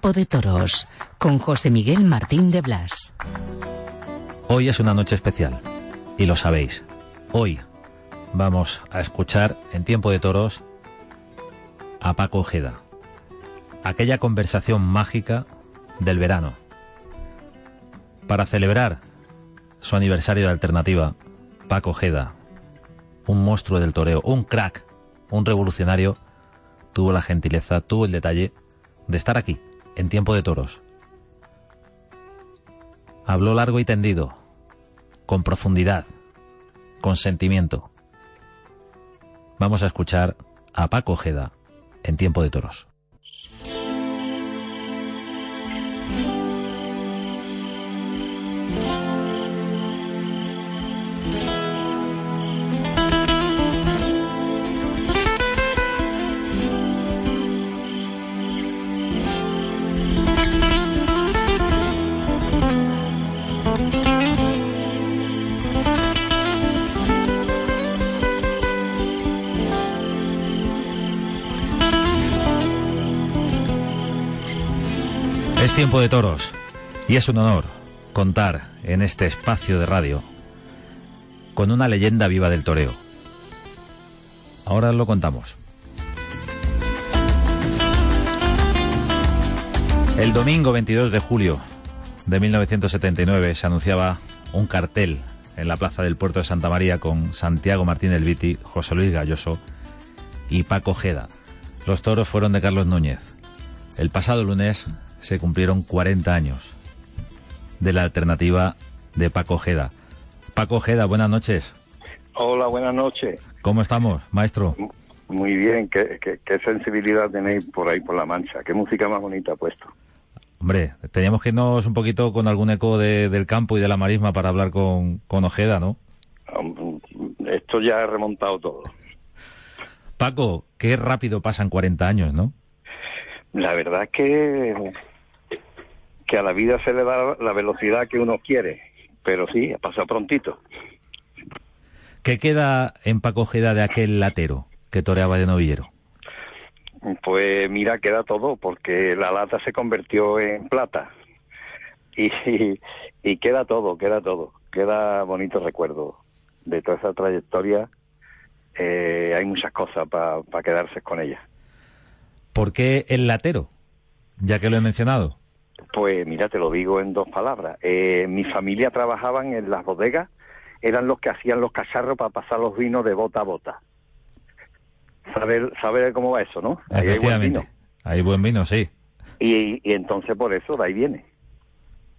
De Toros con José Miguel Martín de Blas. Hoy es una noche especial y lo sabéis. Hoy vamos a escuchar en Tiempo de Toros a Paco Ojeda. Aquella conversación mágica del verano. Para celebrar su aniversario de alternativa, Paco Ojeda, un monstruo del toreo, un crack, un revolucionario, tuvo la gentileza, tuvo el detalle de estar aquí, en tiempo de toros. Habló largo y tendido, con profundidad, con sentimiento. Vamos a escuchar a Paco Ojeda en tiempo de toros. Tiempo de toros y es un honor contar en este espacio de radio con una leyenda viva del toreo. Ahora lo contamos. El domingo 22 de julio de 1979 se anunciaba un cartel en la plaza del puerto de Santa María con Santiago Martín El Viti, José Luis Galloso y Paco Jeda. Los toros fueron de Carlos Núñez. El pasado lunes se cumplieron 40 años de la alternativa de Paco Ojeda. Paco Ojeda, buenas noches. Hola, buenas noches. ¿Cómo estamos, maestro? Muy bien, qué, qué, qué sensibilidad tenéis por ahí, por la mancha. Qué música más bonita ha puesto. Hombre, teníamos que irnos un poquito con algún eco de- del campo y de la marisma para hablar con, con Ojeda, ¿no? Esto ya ha remontado todo. Paco, qué rápido pasan 40 años, ¿no? La verdad es que, que a la vida se le da la velocidad que uno quiere. Pero sí, ha pasado prontito. ¿Qué queda en Paco Ojeda de aquel latero que toreaba de novillero? Pues mira, queda todo, porque la lata se convirtió en plata. Y, y, y queda todo, queda todo. Queda bonito recuerdo de toda esa trayectoria. Eh, hay muchas cosas para quedarse con ella. ¿Por qué el latero? Ya que lo he mencionado. Pues mira, te lo digo en dos palabras. Eh, mi familia trabajaban en las bodegas, eran los que hacían los cacharros para pasar los vinos de bota a bota. ¿Sabes sabe cómo va eso, no? Ahí hay buen Efectivamente. vino. Hay buen vino, sí. Y, y entonces por eso, de ahí viene.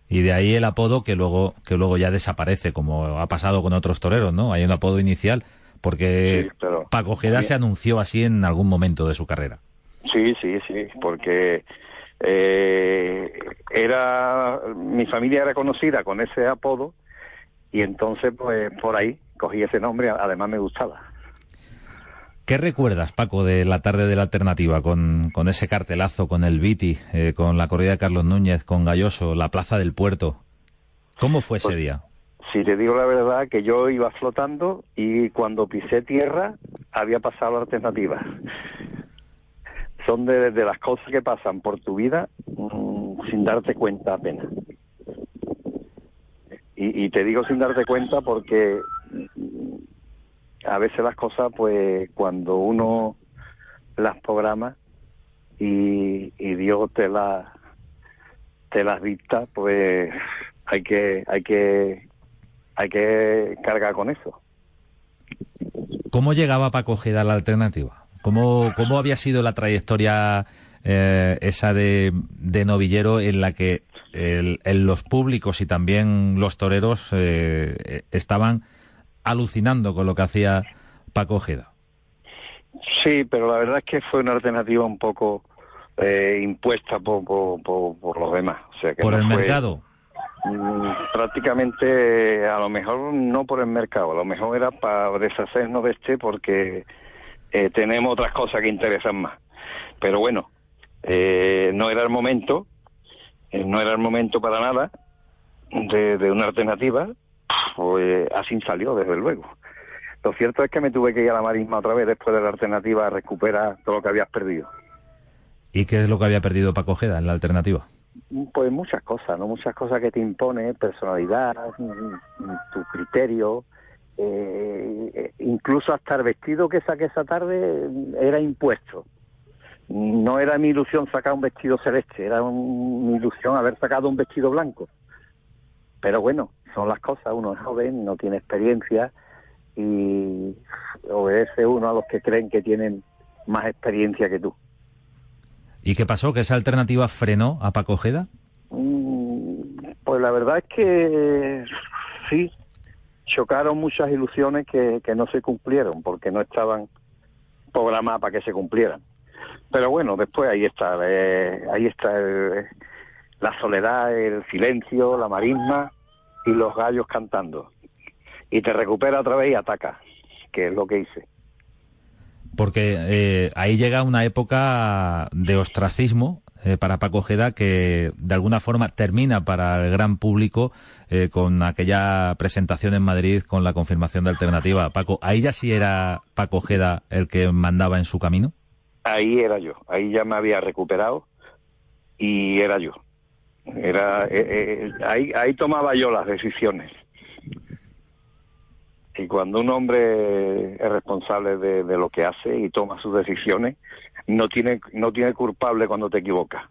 Y de ahí el apodo que luego, que luego ya desaparece, como ha pasado con otros toreros, ¿no? Hay un apodo inicial, porque Sí, Paco Ojeda se anunció así en algún momento de su carrera. Sí, sí, sí, porque eh, era mi familia era conocida con ese apodo y entonces pues por ahí cogí ese nombre, además me gustaba. ¿Qué recuerdas, Paco, de la tarde de la alternativa, con, con ese cartelazo, con el Viti, eh, con la corrida de Carlos Núñez, con Galloso, la plaza del puerto? ¿Cómo fue ese Pues- día? Si te digo la verdad, que yo iba flotando y cuando pisé tierra había pasado la alternativa. Son de, de las cosas que pasan por tu vida mm, sin darte cuenta apenas. Y, te digo sin darte cuenta porque mm, a veces las cosas, pues cuando uno las programa y, y Dios te las te las dicta, pues hay que hay que hay que cargar con eso. ¿Cómo llegaba Paco Ojeda a la alternativa? ¿Cómo, cómo había sido la trayectoria eh, esa de, de, novillero en la que el, los públicos y también los toreros eh, estaban alucinando con lo que hacía Paco Ojeda? Sí, pero la verdad es que fue una alternativa un poco eh, impuesta por, por, por, los demás. O sea que ¿Por el mercado? Mm, prácticamente, a lo mejor no por el mercado, a lo mejor era para deshacernos de este porque eh, tenemos otras cosas que interesan más. Pero bueno, eh, no era el momento, eh, no era el momento para nada de, de una alternativa, pues así salió, desde luego. Lo cierto es que me tuve que ir a la marisma otra vez después de la alternativa a recuperar todo lo que habías perdido. ¿Y qué es lo que había perdido Paco Ojeda en la alternativa? Pues muchas cosas, ¿no? Muchas cosas que te impone, personalidad, tu criterio, eh, incluso hasta el vestido que saqué esa tarde era impuesto. No era mi ilusión sacar un vestido celeste, era mi ilusión haber sacado un vestido blanco. Pero bueno, son las cosas, uno es joven, no tiene experiencia y obedece uno a los que creen que tienen más experiencia que tú. ¿Y qué pasó? ¿Que esa alternativa frenó a Paco Ojeda? Mm, pues la verdad es que sí, chocaron muchas ilusiones que, no se cumplieron porque no estaban programadas para que se cumplieran. Pero bueno, después ahí está, eh, ahí está la soledad, el silencio, la marisma y los gallos cantando. Y te recupera otra vez y ataca, que es lo que hice porque eh, ahí llega una época de ostracismo eh, para Paco Ojeda que de alguna forma termina para el gran público eh, con aquella presentación en Madrid con la confirmación de alternativa. Paco, ¿ahí ya sí era Paco Ojeda el que mandaba en su camino? Ahí era yo, ahí ya me había recuperado y era yo. Era, ahí, ahí tomaba yo las decisiones. Y cuando un hombre es responsable de, lo que hace y toma sus decisiones, no tiene, no tiene culpable cuando te equivocas.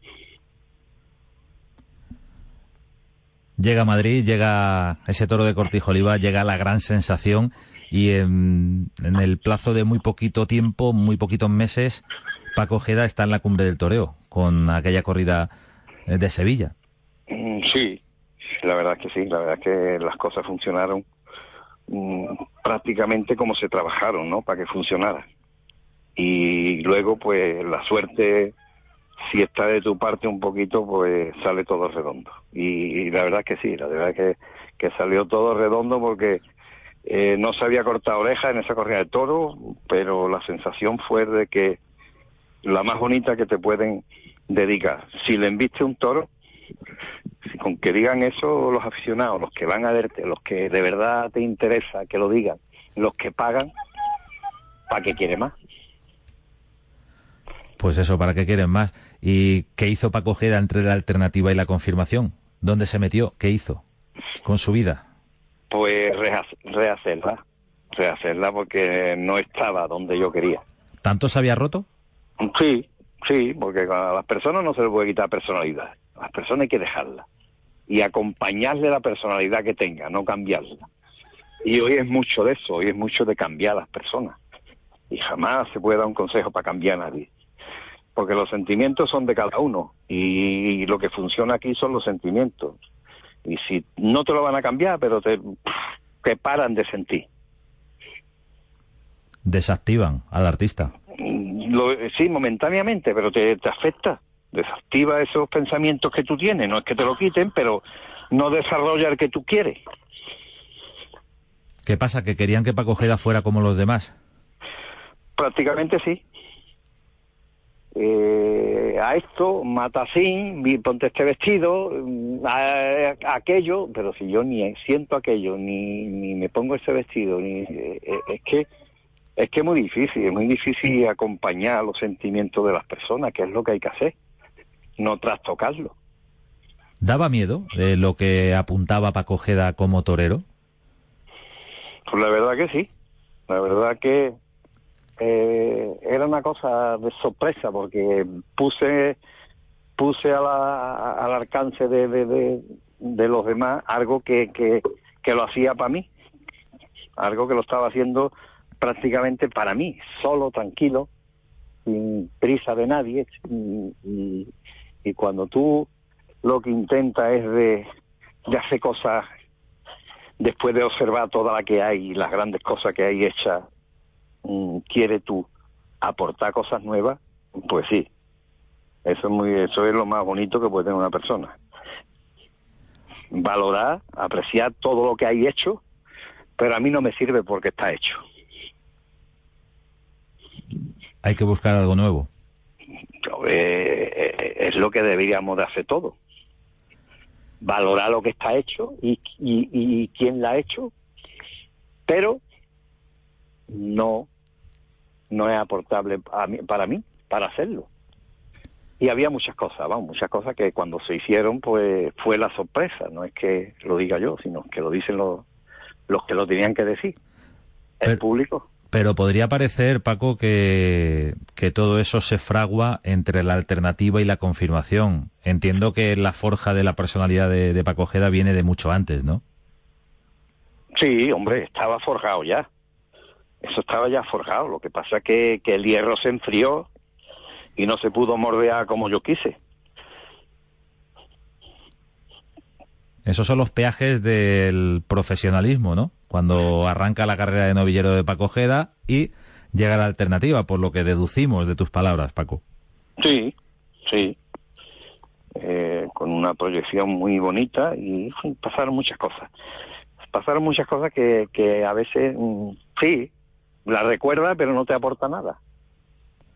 Llega a Madrid, llega ese toro de Cortijo Oliva, llega la gran sensación y en, el plazo de muy poquito tiempo, muy poquitos meses, Paco Ojeda está en la cumbre del toreo con aquella corrida eh, de Sevilla. Mm, sí, la verdad es que sí, la verdad es que las cosas funcionaron Mm, prácticamente como se trabajaron, ¿no? Para que funcionara. Y luego, pues, la suerte, si está de tu parte un poquito, pues sale todo redondo. Y, la verdad es que sí, la verdad es que, que salió todo redondo porque eh, no se había cortado oreja en esa corrida de toro, pero la sensación fue de que la más bonita que te pueden dedicar. Si le enviste un toro, con que digan eso los aficionados, los que van a verte, los que de verdad te interesa que lo digan, los que pagan, ¿para qué quieren más? Pues eso, ¿para qué quieren más? ¿Y qué hizo Paco Ojeda entre la alternativa y la confirmación? ¿Dónde se metió? ¿Qué hizo con su vida? Pues rehacerla, rehacerla porque no estaba donde yo quería. ¿Tanto se había roto? Sí, sí, porque a las personas no se les puede quitar personalidad. A las personas hay que dejarla y acompañarle la personalidad que tenga, no cambiarla. Y hoy es mucho de eso, hoy es mucho de cambiar a las personas. Y jamás se puede dar un consejo para cambiar a nadie. Porque los sentimientos son de cada uno y lo que funciona aquí son los sentimientos. Y si no te lo van a cambiar, pero te, te paran de sentir. Desactivan al artista. sí, momentáneamente, pero te, te afecta desactiva esos pensamientos que tú tienes, no es que te lo quiten, pero no desarrolla el que tú quieres. ¿Qué pasa? ¿Que querían que Paco Ojeda fuera como los demás? Prácticamente sí. Eh, a esto, mata así, ponte este vestido, a, aquello, pero si yo ni siento aquello, ni, ni me pongo ese vestido, ni eh, eh, es que es que es muy difícil, es muy difícil acompañar los sentimientos de las personas, que es lo que hay que hacer no trastocarlo. ¿Daba miedo de lo que apuntaba Paco Ojeda como torero? Pues la verdad que sí. La verdad que eh, era una cosa de sorpresa porque puse puse a la, al alcance de, de, de, los demás algo que, que, lo hacía para mí. algo que lo estaba haciendo prácticamente para mí, solo, tranquilo, sin prisa de nadie. Y, cuando tú lo que intentas es de, hacer cosas después de observar toda la que hay las grandes cosas que hay hechas, mm, quiere tú aportar cosas nuevas, pues sí. Eso es muy, eso es lo más bonito que puede tener una persona. Valorar, apreciar todo lo que hay hecho, pero a mí no me sirve porque está hecho. Hay que buscar algo nuevo. Eh, eh, es lo que deberíamos de hacer todo. Valorar lo que está hecho y, y, quién la ha hecho, pero no, no es aportable para mí para hacerlo. Y había muchas cosas, vamos, muchas cosas que cuando se hicieron, pues fue la sorpresa. No es que lo diga yo, sino que lo dicen los, los que lo tenían que decir, el público. Pero podría parecer, Paco, que, que todo eso se fragua entre la alternativa y la confirmación. Entiendo que la forja de la personalidad de, Paco Ojeda viene de mucho antes, ¿no? Sí, hombre, estaba forjado ya. Eso estaba ya forjado. Lo que pasa es que, que el hierro se enfrió y no se pudo mordear como yo quise. Esos son los peajes del profesionalismo, ¿no? Cuando arranca la carrera de novillero de Paco Ojeda y llega la alternativa, por lo que deducimos de tus palabras, Paco. Sí, sí. Eh, con una proyección muy bonita y pasaron muchas cosas. Pasaron muchas cosas que, que a veces, mm, sí, la recuerda, pero no te aporta nada.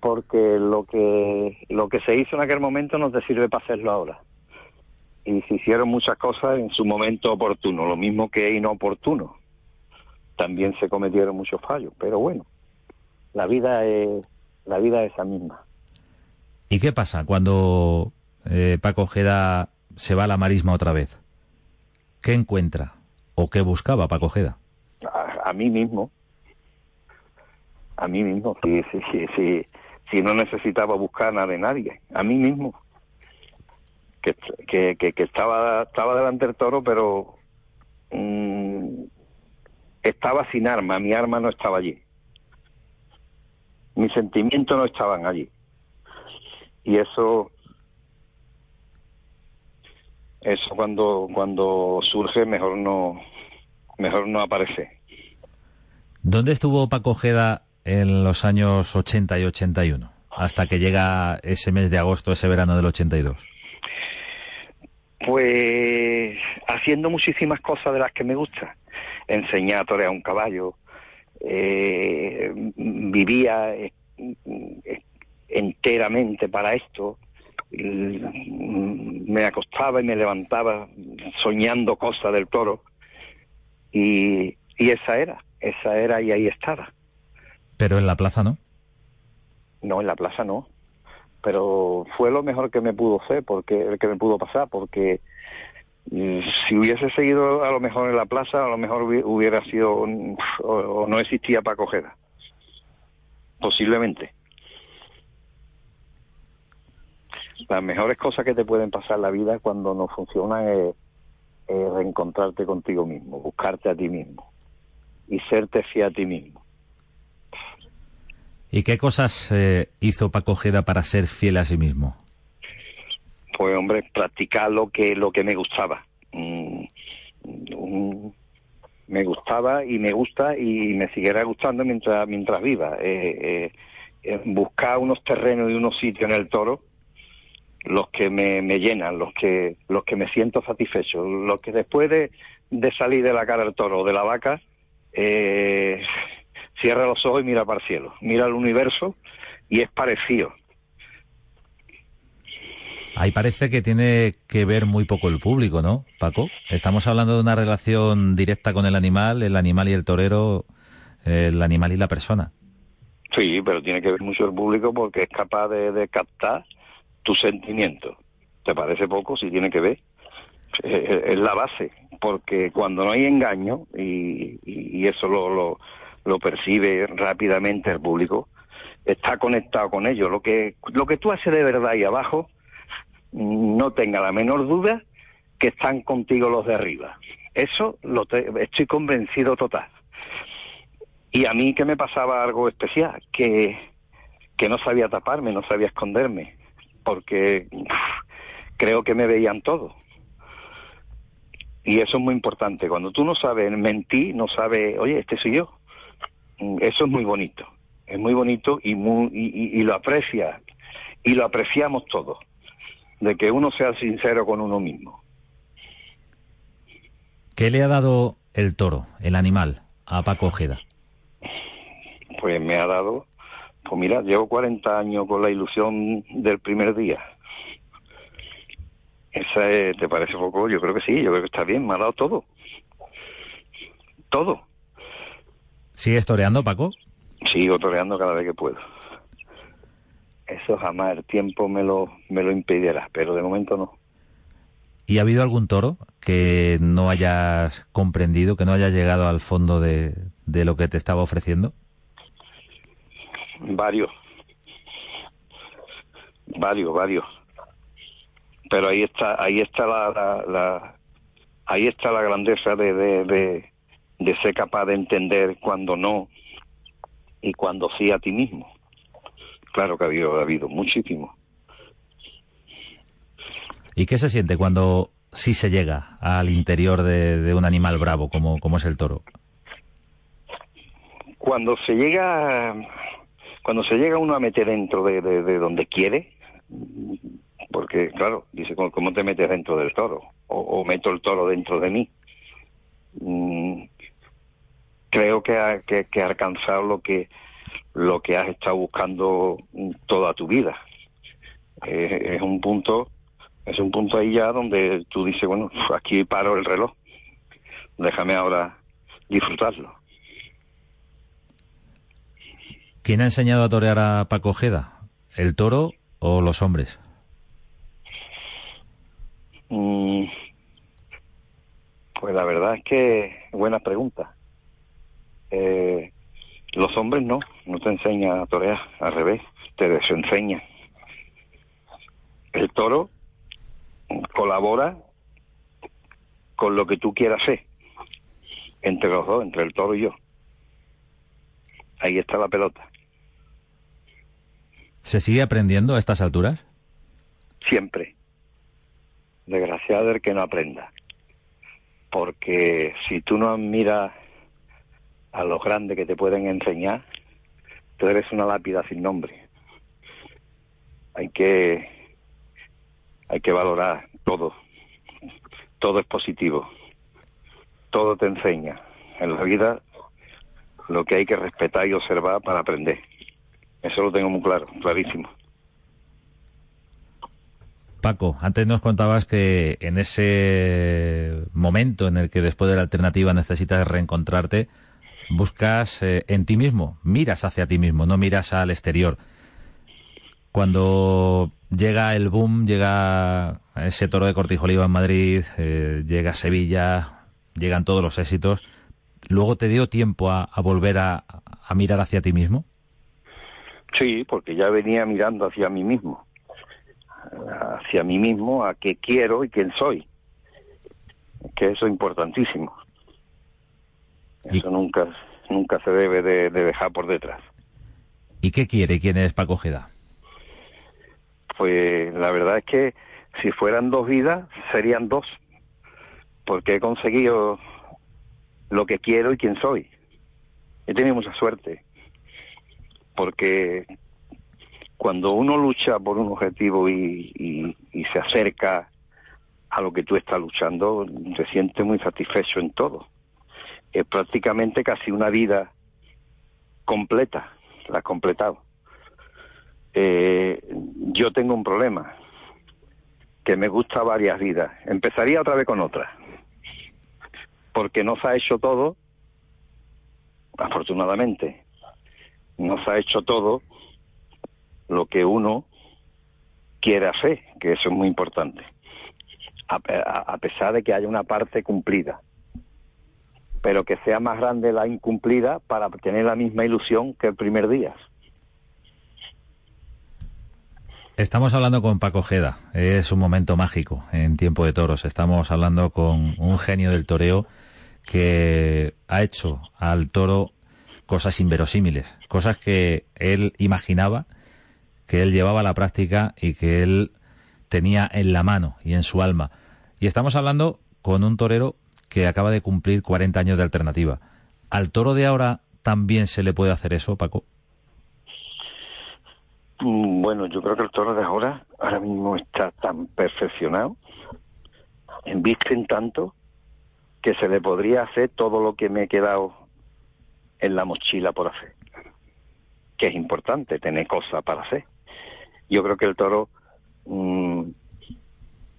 Porque lo que, lo que se hizo en aquel momento no te sirve para hacerlo ahora y se hicieron muchas cosas en su momento oportuno, lo mismo que inoportuno. También se cometieron muchos fallos, pero bueno, la vida es la vida es esa misma. ¿Y qué pasa cuando eh, Paco Ojeda se va a la marisma otra vez? ¿Qué encuentra o qué buscaba Paco Ojeda? A, mí mismo. A mí mismo. Si, si, si, si no necesitaba buscar nada de nadie. A mí mismo que, que, que, estaba, estaba delante del toro, pero mm, estaba sin arma, mi arma no estaba allí. Mis sentimientos no estaban allí. Y eso, eso cuando, cuando surge mejor no, mejor no aparece. ¿Dónde estuvo Paco Ojeda en los años 80 y 81? Hasta que llega ese mes de agosto, ese verano del 82. Pues haciendo muchísimas cosas de las que me gusta. Enseñar a torear un caballo, eh, vivía eh, enteramente para esto, me acostaba y me levantaba soñando cosas del toro y, y esa era, esa era y ahí estaba. Pero en la plaza no. No, en la plaza no pero fue lo mejor que me pudo hacer, porque que me pudo pasar, porque mm, si hubiese seguido a lo mejor en la plaza, a lo mejor hubiera sido o, no existía para Ojeda. Posiblemente. Las mejores cosas que te pueden pasar la vida cuando no funcionan es, reencontrarte contigo mismo, buscarte a ti mismo y serte fiel a ti mismo. ¿Y qué cosas eh, hizo Paco Ojeda para ser fiel a sí mismo? Pues hombre, practicar lo que lo que me gustaba. Mm, me gustaba y me gusta y me seguirá gustando mientras mientras viva. Eh, eh, buscar unos terrenos y unos sitios en el toro los que me, llenan, los que los que me siento satisfecho, los que después de, de salir de la cara del toro o de la vaca eh, cierra los ojos y mira para el cielo, mira el universo y es parecido. Ahí parece que tiene que ver muy poco el público, ¿no, Paco? Estamos hablando de una relación directa con el animal, el animal y el torero, el animal y la persona. Sí, pero tiene que ver mucho el público porque es capaz de, captar tus sentimientos. ¿Te parece poco? Si tiene que ver. Es, la base, porque cuando no hay engaño, y, y eso lo, lo, lo percibe rápidamente el público, está conectado con ellos. Lo que, lo que tú haces de verdad ahí abajo, no tenga la menor duda que están contigo los de arriba. Eso lo estoy convencido total. Y a mí que me pasaba algo especial, que, que no sabía taparme, no sabía esconderme, porque creo que me veían todo. Y eso es muy importante. Cuando tú no sabes mentir, no sabes, oye, este soy yo. Mm, eso es muy bonito. Es muy bonito y, muy, y, lo aprecia. Y lo apreciamos todos. De que uno sea sincero con uno mismo. ¿Qué le ha dado el toro, el animal, a Paco Ojeda? Pues me ha dado, pues mira, llevo 40 años con la ilusión del primer día. ¿Esa ¿Te parece poco? Yo creo que sí, yo creo que está bien, me ha dado todo. Todo. ¿Sigues toreando, Paco? Sigo toreando cada vez que puedo. Eso jamás el tiempo me lo, me lo impedirá, pero de momento no. ¿Y ha habido algún toro que no hayas comprendido, que no haya llegado al fondo de, de lo que te estaba ofreciendo? Varios. Varios, varios pero ahí está ahí está la, ahí está la grandeza de, de, de, ser capaz de entender cuando no y cuando sí a ti mismo claro que ha habido ha habido muchísimo y qué se siente cuando sí se llega al interior de, un animal bravo como como es el toro cuando se llega cuando se llega uno a meter dentro de, de donde quiere porque claro, dice, ¿cómo te metes dentro del toro? O, meto el toro dentro de mí. Mm, creo que ha, que, alcanzado lo que, lo que has estado buscando toda tu vida. es un punto, es un punto ahí ya donde tú dices, bueno, aquí paro el reloj, déjame ahora disfrutarlo. ¿Quién ha enseñado a torear a Paco Ojeda? ¿El toro o los hombres? Mm, pues la verdad es que buena pregunta. Eh, los hombres no, no te enseña a torear, al revés, te desenseña. El toro colabora con lo que tú quieras hacer, entre los dos, entre el toro y yo. Ahí está la pelota. ¿Se sigue aprendiendo a estas alturas? Siempre desgraciado el que no aprenda. Porque si tú no admiras a los grandes que te pueden enseñar, tú eres una lápida sin nombre. Hay que hay que valorar todo. Todo es positivo. Todo te enseña. En la vida lo que hay que respetar y observar para aprender. Eso lo tengo muy claro, clarísimo. Paco, antes nos contabas que en ese momento en el que después de la alternativa necesitas reencontrarte, buscas eh, en ti mismo, miras hacia ti mismo, no miras al exterior. Cuando llega el boom, llega ese toro de Cortijoliva en Madrid, eh, llega Sevilla, llegan todos los éxitos, ¿luego te dio tiempo a, volver a mirar hacia ti mismo? Sí, porque ya venía mirando hacia mí mismo hacia mí mismo, a qué quiero y quién soy. Que eso es importantísimo. Eso nunca, nunca se debe de, dejar por detrás. ¿Y qué quiere? ¿Quién es Paco Ojeda? Pues la verdad es que si fueran dos vidas, serían dos. Porque he conseguido lo que quiero y quién soy. He tenido mucha suerte. Porque cuando uno lucha por un objetivo y, se acerca a lo que tú estás luchando, se siente muy satisfecho en todo. Es prácticamente casi una vida completa, la has completado. Eh, yo tengo un problema, que me gusta varias vidas. Empezaría otra vez con otra, porque no se ha hecho todo, afortunadamente, no se ha hecho todo lo que uno quiere hacer, que eso es muy importante, a, pesar de que haya una parte cumplida, pero que sea más grande la incumplida para tener la misma ilusión que el primer día. Estamos hablando con Paco Jeda, es un momento mágico en tiempo de toros. Estamos hablando con un genio del toreo que ha hecho al toro cosas inverosímiles, cosas que él imaginaba, que él llevaba a la práctica y que él tenía en la mano y en su alma. Y estamos hablando con un torero que acaba de cumplir 40 años de alternativa. ¿Al toro de ahora también se le puede hacer eso, Paco? Mm, bueno, yo creo que el toro de ahora ahora mismo está tan perfeccionado, en tanto, que se le podría hacer todo lo que me he quedado en la mochila por hacer. Que es importante tener cosas para hacer. Yo creo que el toro mm,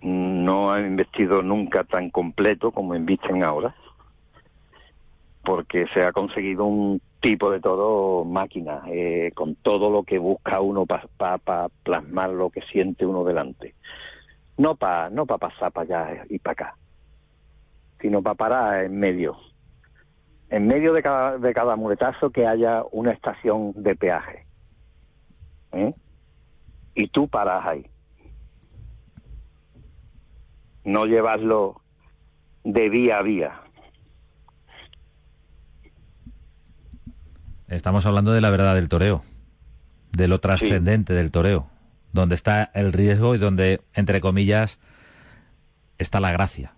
no ha investido nunca tan completo como invisten ahora, porque se ha conseguido un tipo de todo máquina, eh, con todo lo que busca uno para plasmar lo que siente uno delante. No para no pa pasar para allá y para acá, sino para parar en medio. En medio de cada, de cada muletazo que haya una estación de peaje. ¿eh? Y tú paras ahí. No llevarlo de vía a vía Estamos hablando de la verdad del toreo, de lo trascendente del toreo, donde está el riesgo y donde, entre comillas, está la gracia.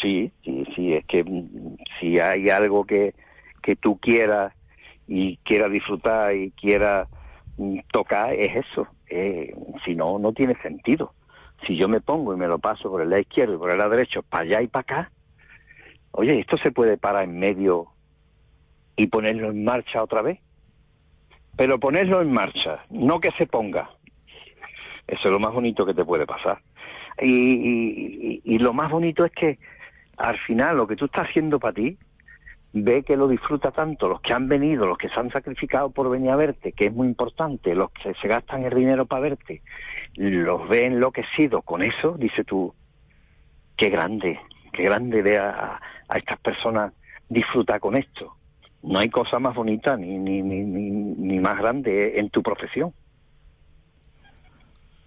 Sí, sí, sí, es que mm, si hay algo que, que tú quieras y quieras disfrutar y quieras mm, tocar, es eso. Eh, si no, no tiene sentido. Si yo me pongo y me lo paso por el lado izquierdo y por el lado derecho, para allá y para acá, oye, esto se puede parar en medio y ponerlo en marcha otra vez. Pero ponerlo en marcha, no que se ponga. Eso es lo más bonito que te puede pasar. Y, y, lo más bonito es que al final lo que tú estás haciendo para ti, ve que lo disfruta tanto los que han venido, los que se han sacrificado por venir a verte, que es muy importante, los que se gastan el dinero para verte, los ve enloquecidos con eso, dice tú, qué grande, qué grande ve a, a estas personas disfrutar con esto no hay cosa más bonita ni, ni, ni, ni, más grande en tu profesión.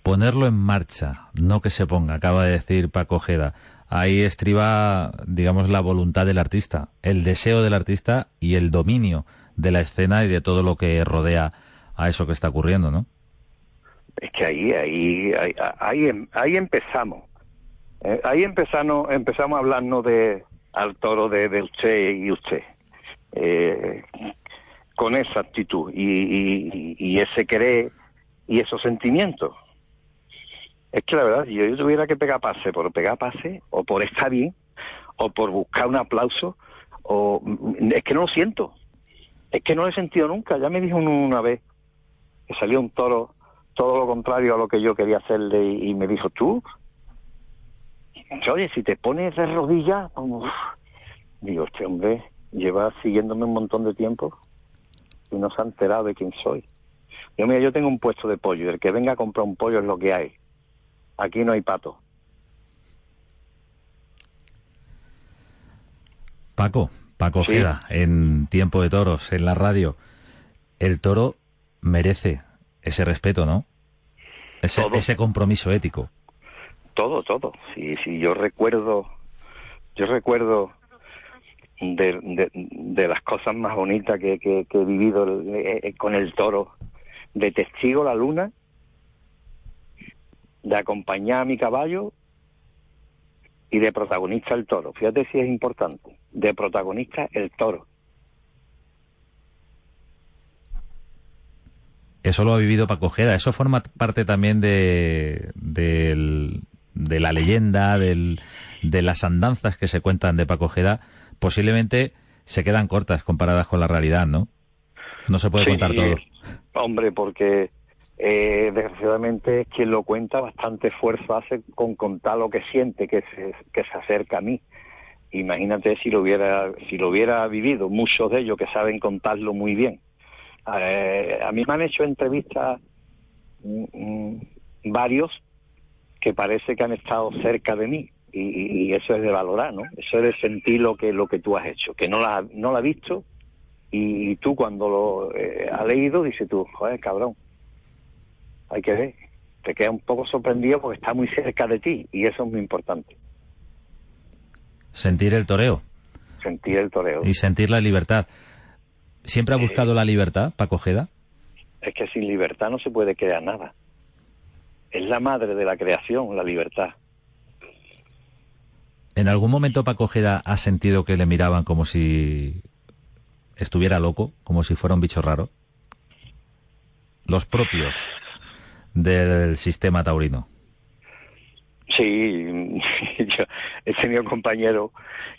Ponerlo en marcha, no que se ponga, acaba de decir Paco Jeda. Ahí estriba, digamos, la voluntad del artista, el deseo del artista y el dominio de la escena y de todo lo que rodea a eso que está ocurriendo, ¿no? Es que ahí, ahí, ahí, ahí, ahí empezamos. Eh, ahí empezamos, empezamos a hablarnos de al toro de, usted y usted eh, con esa actitud y, ese querer y esos sentimientos. Es que la verdad, si yo tuviera que pegar pase por pegar pase, o por estar bien, o por buscar un aplauso, o es que no lo siento. Es que no lo he sentido nunca. Ya me dijo una vez que salió un toro todo lo contrario a lo que yo quería hacerle y, me dijo, tú, oye, si te pones de rodillas, digo, este hombre, lleva siguiéndome un montón de tiempo y no se ha enterado de quién soy. Yo, mira, yo tengo un puesto de pollo y el que venga a comprar un pollo es lo que hay. Aquí no hay pato. Paco, Paco queda en Tiempo de Toros, en la radio. El toro merece ese respeto, ¿no? Ese, ese compromiso ético. Todo, todo. Si, si yo recuerdo, yo recuerdo de, de, las cosas más bonitas que, que, he vivido eh, eh, con el toro, de testigo la luna, de acompañar a mi caballo y de protagonista el toro. Fíjate si es importante, de protagonista el toro. Eso lo ha vivido Paco Ojeda, eso forma parte también de, de, de la leyenda, del, de las andanzas que se cuentan de Paco Ojeda posiblemente se quedan cortas comparadas con la realidad, ¿no? No se puede contar todo. Hombre, porque eh, desgraciadamente quien lo cuenta bastante esfuerzo hace con contar lo que siente, que se, que se acerca a mí. Imagínate si lo hubiera si lo hubiera vivido, muchos de ellos que saben contarlo muy bien. Eh, a mí me han hecho entrevistas mm, mm, varios que parece que han estado cerca de mí y, eso es de valorar, ¿no? Eso es de sentir lo que lo que tú has hecho, que no la no la has visto y, tú cuando lo eh, has leído dices tú, joder, cabrón, hay que ver, te queda un poco sorprendido porque está muy cerca de ti y eso es muy importante. Sentir el toreo. Sentir el toreo. Y sentir la libertad. ¿Siempre ha buscado la libertad, Paco Ojeda? Es que sin libertad no se puede crear nada. Es la madre de la creación, la libertad. ¿En algún momento Paco Ojeda ha sentido que le miraban como si estuviera loco, como si fuera un bicho raro? Los propios del sistema taurino. Sí, yo he tenido compañeros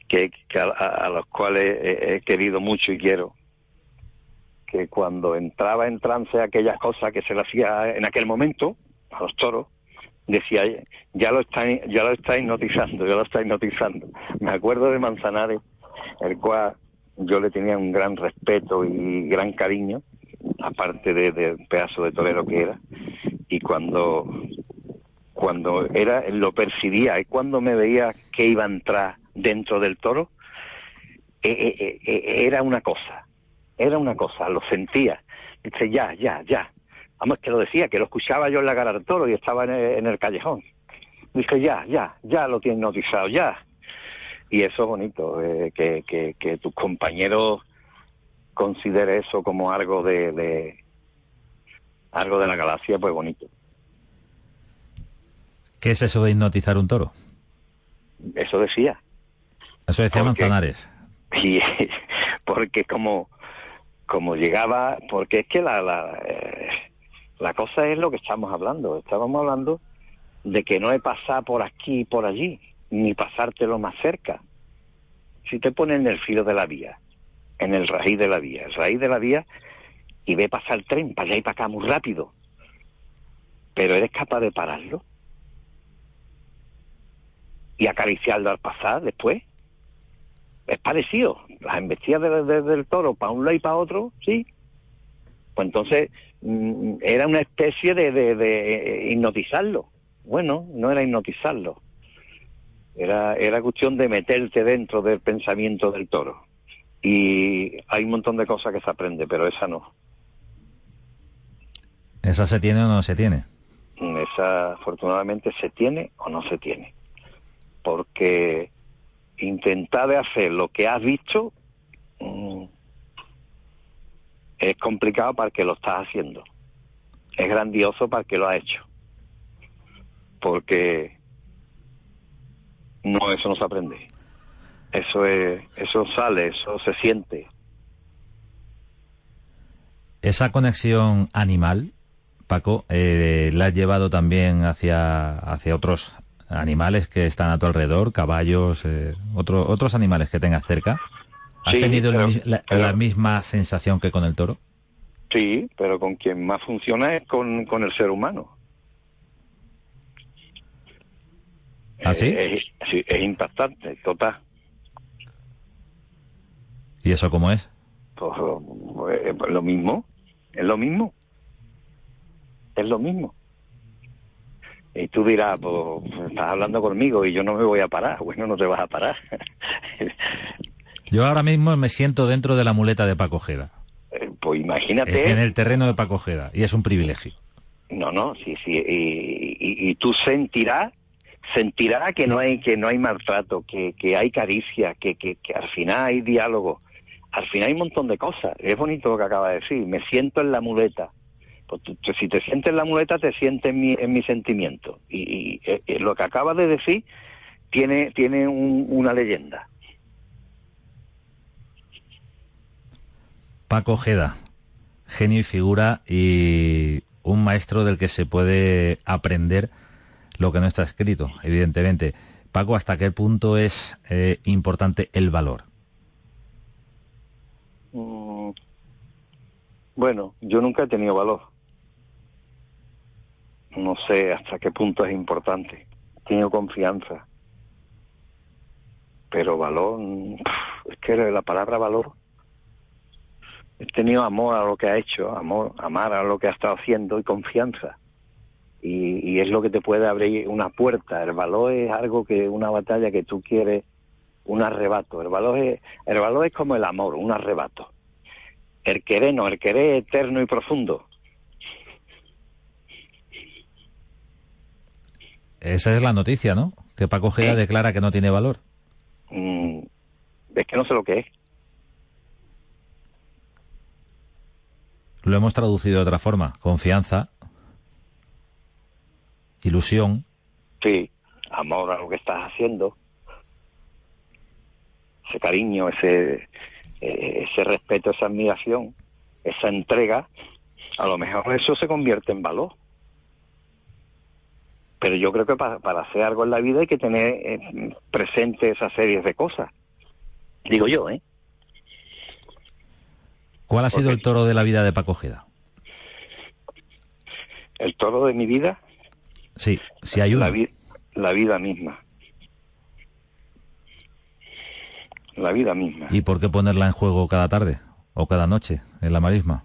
que, a, los cuales he, querido mucho y quiero, que cuando entraba en trance aquellas cosas que se le hacía en aquel momento a los toros, decía, ya lo está, ya lo está hipnotizando, ya lo está hipnotizando. Me acuerdo de Manzanares, el cual yo le tenía un gran respeto y gran cariño, aparte de, pedazo de torero que era, y cuando cuando era lo percibía y cuando me veía que iba a entrar dentro del toro eh, eh, eh, era una cosa era una cosa lo sentía dice ya ya ya vamos que lo decía que lo escuchaba yo en la cara del toro y estaba en el, callejón dice ya ya ya lo tienes notizado ya y eso es bonito que, que, que tus compañeros considere eso como algo de, de algo de la galaxia pues bonito ¿Qué es eso de hipnotizar un toro? Eso decía. Eso decía Manzanares. Sí, porque como, como llegaba, porque es que la, la, eh, la cosa es lo que estamos hablando. Estábamos hablando de que no he pasado por aquí y por allí, ni pasártelo más cerca. Si te pones en el filo de la vía, en el raíz de la vía, el raíz de la vía, y ve pasar el tren para allá y para acá muy rápido, pero eres capaz de pararlo y acariciarlo al pasar después. Es parecido. Las embestidas del toro para un lado y para otro, sí. Pues entonces mm, era una especie de, de, hipnotizarlo. Bueno, no era hipnotizarlo. Era, era cuestión de meterte dentro del pensamiento del toro. Y hay un montón de cosas que se aprende, pero esa no. ¿Esa se tiene o no se tiene? Esa afortunadamente se tiene o no se tiene porque intentar de hacer lo que has visto mm, es complicado para que lo estás haciendo. Es grandioso para que lo ha hecho. Porque no, eso no se aprende. Eso es, eso sale, eso se siente. Esa conexión animal, Paco, eh, la has llevado también hacia, hacia otros animales que están a tu alrededor, caballos, eh, otros animales que tengas cerca. ¿Has tenido la, misma sensación que con el toro? Sí, pero con quien más funciona es con, con el ser humano. ¿Ah, sí? Eh, es, es, impactante, total. ¿Y eso cómo es? Pues, eh, pues lo mismo, es lo mismo. Es lo mismo. Y tú dirás, pues estás hablando conmigo y yo no me voy a parar. Bueno, no te vas a parar. yo ahora mismo me siento dentro de la muleta de Paco Jeda. Eh, pues imagínate. En el terreno de Paco Jeda. Y es un privilegio. No, no, sí, sí. Y, tú sentirás sentirás que no hay que no hay maltrato, que, que hay caricia, que, que, que al final hay diálogo, al final hay un montón de cosas. Es bonito lo que acaba de decir. Me siento en la muleta pues si te sientes la muleta, te sientes en mi, en mi sentimiento. Y, eh, eh, lo que acabas de decir tiene, tiene una leyenda. Paco Ojeda, genio y figura y un maestro del que se puede aprender lo que no está escrito, evidentemente. Paco, ¿hasta qué punto es eh, importante el valor? Mm, bueno, yo nunca he tenido valor no sé hasta qué punto es importante. Tengo confianza. Pero valor, es que la palabra valor, he tenido amor a lo que ha hecho, amor, amar a lo que ha estado haciendo y confianza. Y, es lo que te puede abrir una puerta. El valor es algo que, una batalla que tú quieres, un arrebato. El valor es, el valor es como el amor, un arrebato. El querer no, el querer eterno y profundo Esa es la noticia, ¿no? Que Paco Gea declara que no tiene valor. Mm, es que no sé lo que es. Lo hemos traducido de otra forma. Confianza, ilusión. Sí, amor a lo que estás haciendo. Ese cariño, ese, eh, ese respeto, esa admiración, esa entrega, a lo mejor eso se convierte en valor. Pero yo creo que para, para hacer algo en la vida hay que tener eh, presente esa serie de cosas. Digo yo, ¿eh? ¿Cuál ha sido el toro de la vida de Paco Ojeda? El toro de mi vida, Sí, si hay uno. la, vi- la vida misma. La vida misma. ¿Y por qué ponerla en juego cada tarde o cada noche en la marisma?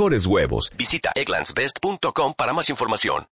mejores huevos. Visita egglandsbest.com para más información.